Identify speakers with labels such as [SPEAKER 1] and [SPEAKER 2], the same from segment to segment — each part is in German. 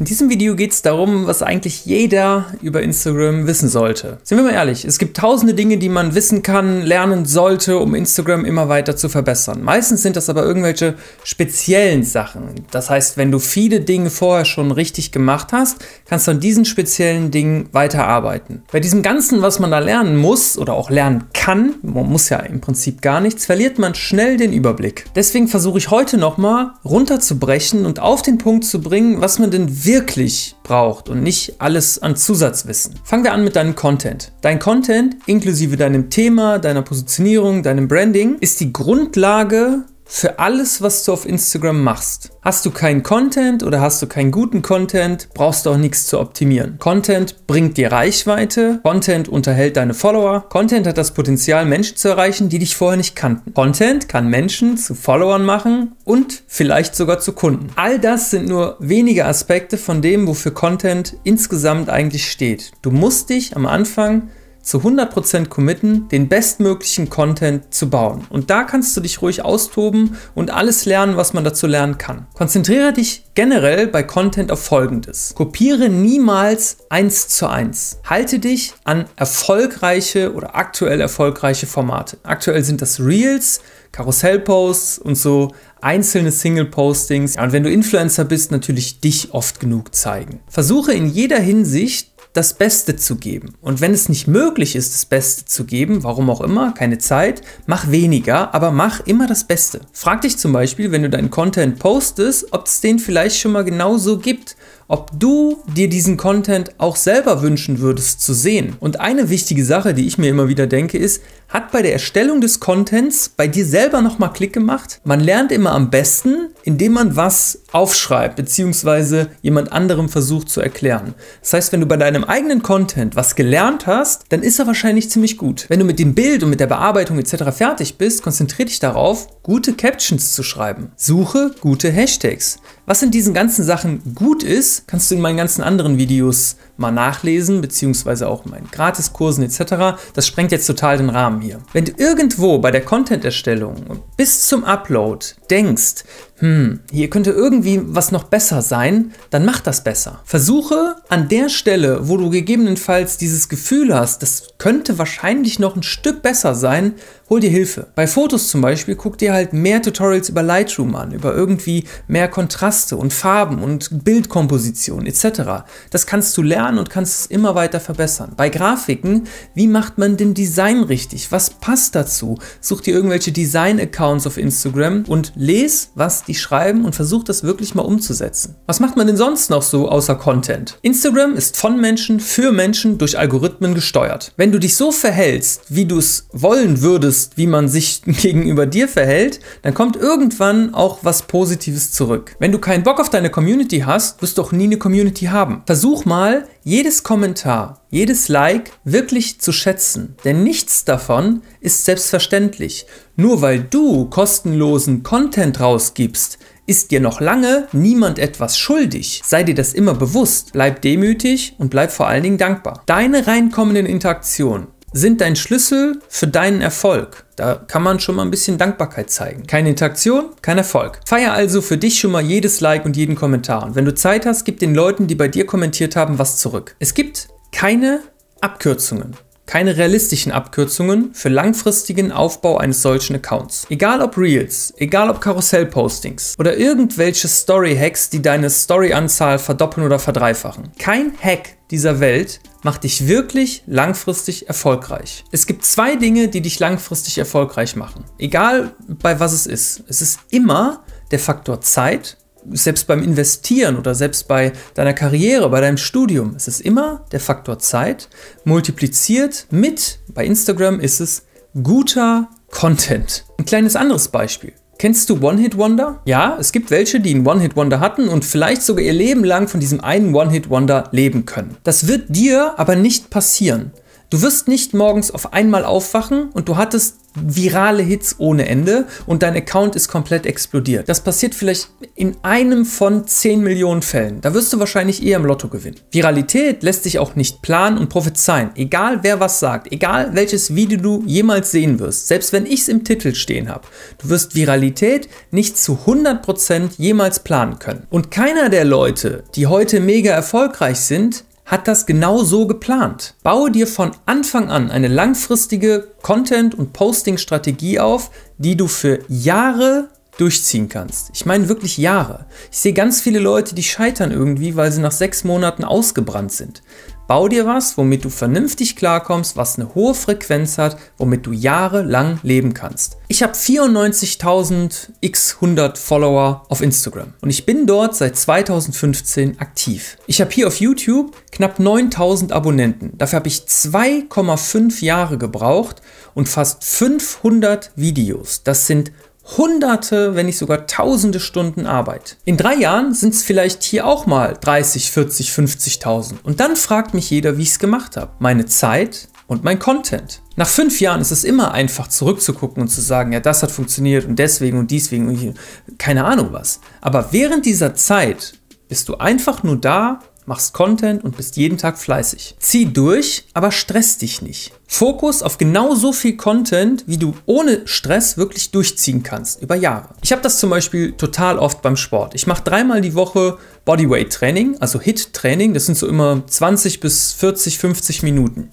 [SPEAKER 1] In diesem Video geht es darum, was eigentlich jeder über Instagram wissen sollte. Sind wir mal ehrlich, es gibt tausende Dinge, die man wissen kann, lernen sollte, um Instagram immer weiter zu verbessern. Meistens sind das aber irgendwelche speziellen Sachen. Das heißt, wenn du viele Dinge vorher schon richtig gemacht hast, kannst du an diesen speziellen Dingen weiterarbeiten. Bei diesem Ganzen, was man da lernen muss oder auch lernen kann, man muss ja im Prinzip gar nichts, verliert man schnell den Überblick. Deswegen versuche ich heute nochmal runterzubrechen und auf den Punkt zu bringen, was man denn wirklich braucht und nicht alles an Zusatzwissen. Fangen wir an mit deinem Content. Dein Content, inklusive deinem Thema, deiner Positionierung, deinem Branding, ist die Grundlage für alles, was du auf Instagram machst. Hast du keinen Content oder hast du keinen guten Content, brauchst du auch nichts zu optimieren. Content bringt dir Reichweite, Content unterhält deine Follower, Content hat das Potenzial, Menschen zu erreichen, die dich vorher nicht kannten. Content kann Menschen zu Followern machen und vielleicht sogar zu Kunden. All das sind nur wenige Aspekte von dem, wofür Content insgesamt eigentlich steht. Du musst dich am Anfang zu 100% committen, den bestmöglichen Content zu bauen. Und da kannst du dich ruhig austoben und alles lernen, was man dazu lernen kann. Konzentriere dich generell bei Content auf Folgendes. Kopiere niemals eins zu eins. Halte dich an erfolgreiche oder aktuell erfolgreiche Formate. Aktuell sind das Reels, Karussellposts und so einzelne Single-Postings. Ja, und wenn du Influencer bist, natürlich dich oft genug zeigen. Versuche in jeder Hinsicht das Beste zu geben. Und wenn es nicht möglich ist, das Beste zu geben, warum auch immer, keine Zeit, mach weniger, aber mach immer das Beste. Frag dich zum Beispiel, wenn du deinen Content postest, ob es den vielleicht schon mal genauso gibt ob du dir diesen Content auch selber wünschen würdest zu sehen. Und eine wichtige Sache, die ich mir immer wieder denke, ist, hat bei der Erstellung des Contents bei dir selber nochmal Klick gemacht? Man lernt immer am besten, indem man was aufschreibt, beziehungsweise jemand anderem versucht zu erklären. Das heißt, wenn du bei deinem eigenen Content was gelernt hast, dann ist er wahrscheinlich ziemlich gut. Wenn du mit dem Bild und mit der Bearbeitung etc. fertig bist, konzentriere dich darauf, gute Captions zu schreiben. Suche gute Hashtags. Was in diesen ganzen Sachen gut ist, kannst du in meinen ganzen anderen Videos mal nachlesen, beziehungsweise auch in meinen Gratiskursen etc. Das sprengt jetzt total den Rahmen hier. Wenn du irgendwo bei der Content-Erstellung bis zum Upload denkst, hm, hier könnte irgendwie was noch besser sein, dann mach das besser. Versuche an der Stelle, wo du gegebenenfalls dieses Gefühl hast, das könnte wahrscheinlich noch ein Stück besser sein, hol dir Hilfe. Bei Fotos zum Beispiel guck dir halt mehr Tutorials über Lightroom an, über irgendwie mehr Kontraste und Farben und Bildkomposition etc. Das kannst du lernen und kannst es immer weiter verbessern. Bei Grafiken, wie macht man den Design richtig? Was passt dazu? Such dir irgendwelche Design-Accounts auf Instagram und les, was die schreiben und versuch das wirklich mal umzusetzen. Was macht man denn sonst noch so außer Content? Instagram ist von Menschen für Menschen durch Algorithmen gesteuert. Wenn du dich so verhältst, wie du es wollen würdest, wie man sich gegenüber dir verhält, dann kommt irgendwann auch was Positives zurück. Wenn du keinen Bock auf deine Community hast, wirst du auch nie eine Community haben. Versuch mal, jedes Kommentar, jedes Like wirklich zu schätzen, denn nichts davon ist selbstverständlich. Nur weil du kostenlosen Content rausgibst, ist dir noch lange niemand etwas schuldig. Sei dir das immer bewusst, bleib demütig und bleib vor allen Dingen dankbar. Deine reinkommenden Interaktionen sind dein Schlüssel für deinen Erfolg. Da kann man schon mal ein bisschen Dankbarkeit zeigen. Keine Interaktion, kein Erfolg. Feier also für dich schon mal jedes Like und jeden Kommentar. Und wenn du Zeit hast, gib den Leuten, die bei dir kommentiert haben, was zurück. Es gibt keine Abkürzungen keine realistischen Abkürzungen für langfristigen Aufbau eines solchen Accounts. Egal ob Reels, egal ob Karussell-Postings oder irgendwelche Story-Hacks, die deine Story-Anzahl verdoppeln oder verdreifachen. Kein Hack dieser Welt macht dich wirklich langfristig erfolgreich. Es gibt zwei Dinge, die dich langfristig erfolgreich machen. Egal bei was es ist. Es ist immer der Faktor Zeit selbst beim Investieren oder selbst bei deiner Karriere, bei deinem Studium, es ist immer der Faktor Zeit multipliziert mit, bei Instagram ist es guter Content. Ein kleines anderes Beispiel. Kennst du One-Hit-Wonder? Ja, es gibt welche, die einen One-Hit-Wonder hatten und vielleicht sogar ihr Leben lang von diesem einen One-Hit-Wonder leben können. Das wird dir aber nicht passieren. Du wirst nicht morgens auf einmal aufwachen und du hattest virale Hits ohne Ende und dein Account ist komplett explodiert. Das passiert vielleicht in einem von 10 Millionen Fällen. Da wirst du wahrscheinlich eher im Lotto gewinnen. Viralität lässt sich auch nicht planen und prophezeien. Egal wer was sagt, egal welches Video du jemals sehen wirst, selbst wenn ich es im Titel stehen habe, du wirst Viralität nicht zu 100% jemals planen können. Und keiner der Leute, die heute mega erfolgreich sind, hat das genau so geplant. Baue dir von Anfang an eine langfristige Content- und Posting-Strategie auf, die du für Jahre durchziehen kannst. Ich meine wirklich Jahre. Ich sehe ganz viele Leute, die scheitern irgendwie, weil sie nach sechs Monaten ausgebrannt sind. Bau dir was, womit du vernünftig klarkommst, was eine hohe Frequenz hat, womit du jahrelang leben kannst. Ich habe 94.000 x 100 Follower auf Instagram und ich bin dort seit 2015 aktiv. Ich habe hier auf YouTube knapp 9.000 Abonnenten. Dafür habe ich 2,5 Jahre gebraucht und fast 500 Videos. Das sind hunderte, wenn nicht sogar tausende Stunden Arbeit. In drei Jahren sind es vielleicht hier auch mal 30, 40, 50.000. Und dann fragt mich jeder, wie ich es gemacht habe. Meine Zeit und mein Content. Nach fünf Jahren ist es immer einfach zurückzugucken und zu sagen, ja, das hat funktioniert und deswegen und deswegen und keine Ahnung was. Aber während dieser Zeit bist du einfach nur da machst Content und bist jeden Tag fleißig. Zieh durch, aber stress dich nicht. Fokus auf genau so viel Content, wie du ohne Stress wirklich durchziehen kannst, über Jahre. Ich habe das zum Beispiel total oft beim Sport. Ich mache dreimal die Woche Bodyweight Training, also HIT Training. Das sind so immer 20 bis 40, 50 Minuten.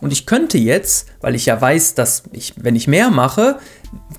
[SPEAKER 1] Und ich könnte jetzt, weil ich ja weiß, dass ich, wenn ich mehr mache,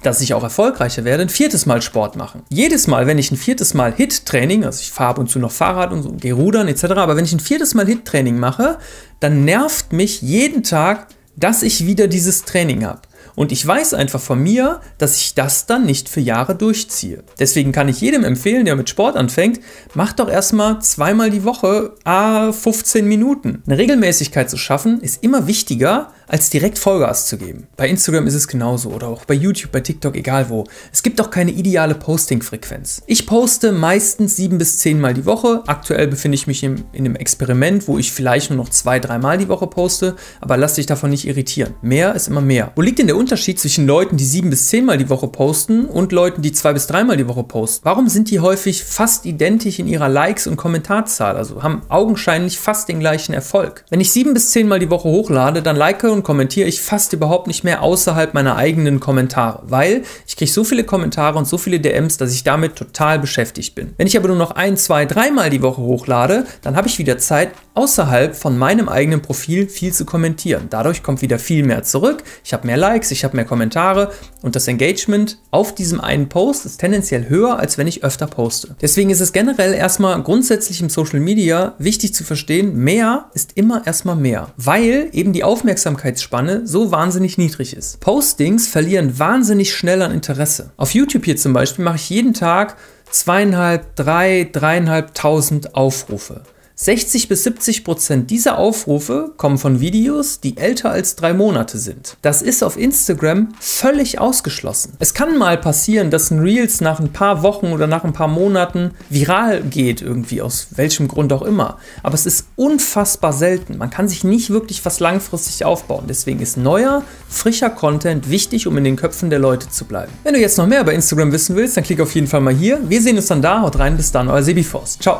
[SPEAKER 1] dass ich auch erfolgreicher werde, ein viertes Mal Sport machen. Jedes Mal, wenn ich ein viertes Mal HIT-Training, also ich fahre ab und zu noch Fahrrad und so, gehe rudern etc., aber wenn ich ein viertes Mal HIT-Training mache, dann nervt mich jeden Tag, dass ich wieder dieses Training habe. Und ich weiß einfach von mir, dass ich das dann nicht für Jahre durchziehe. Deswegen kann ich jedem empfehlen, der mit Sport anfängt, mach doch erstmal zweimal die Woche a 15 Minuten. Eine Regelmäßigkeit zu schaffen ist immer wichtiger, als direkt Vollgas zu geben. Bei Instagram ist es genauso oder auch bei YouTube, bei TikTok, egal wo. Es gibt auch keine ideale Posting-Frequenz. Ich poste meistens sieben bis zehn Mal die Woche. Aktuell befinde ich mich in, in einem Experiment, wo ich vielleicht nur noch zwei, dreimal die Woche poste, aber lass dich davon nicht irritieren. Mehr ist immer mehr. Wo liegt denn der Unterschied zwischen Leuten, die sieben bis zehnmal die Woche posten und Leuten, die zwei bis dreimal die Woche posten? Warum sind die häufig fast identisch in ihrer Likes- und Kommentarzahl? Also haben augenscheinlich fast den gleichen Erfolg. Wenn ich sieben bis zehnmal die Woche hochlade, dann like und kommentiere ich fast überhaupt nicht mehr außerhalb meiner eigenen Kommentare, weil ich kriege so viele Kommentare und so viele DMs, dass ich damit total beschäftigt bin. Wenn ich aber nur noch ein, zwei, dreimal die Woche hochlade, dann habe ich wieder Zeit, außerhalb von meinem eigenen Profil viel zu kommentieren. Dadurch kommt wieder viel mehr zurück. Ich habe mehr Likes, ich habe mehr Kommentare und das Engagement auf diesem einen Post ist tendenziell höher, als wenn ich öfter poste. Deswegen ist es generell erstmal grundsätzlich im Social Media wichtig zu verstehen, mehr ist immer erstmal mehr, weil eben die Aufmerksamkeitsspanne so wahnsinnig niedrig ist. Postings verlieren wahnsinnig schnell an Interesse. Auf YouTube hier zum Beispiel mache ich jeden Tag zweieinhalb, drei, dreieinhalbtausend Aufrufe. 60 bis 70 Prozent dieser Aufrufe kommen von Videos, die älter als drei Monate sind. Das ist auf Instagram völlig ausgeschlossen. Es kann mal passieren, dass ein Reels nach ein paar Wochen oder nach ein paar Monaten viral geht, irgendwie aus welchem Grund auch immer. Aber es ist unfassbar selten. Man kann sich nicht wirklich was langfristig aufbauen. Deswegen ist neuer, frischer Content wichtig, um in den Köpfen der Leute zu bleiben. Wenn du jetzt noch mehr über Instagram wissen willst, dann klick auf jeden Fall mal hier. Wir sehen uns dann da. Haut rein, bis dann, euer Sebi Forst. Ciao.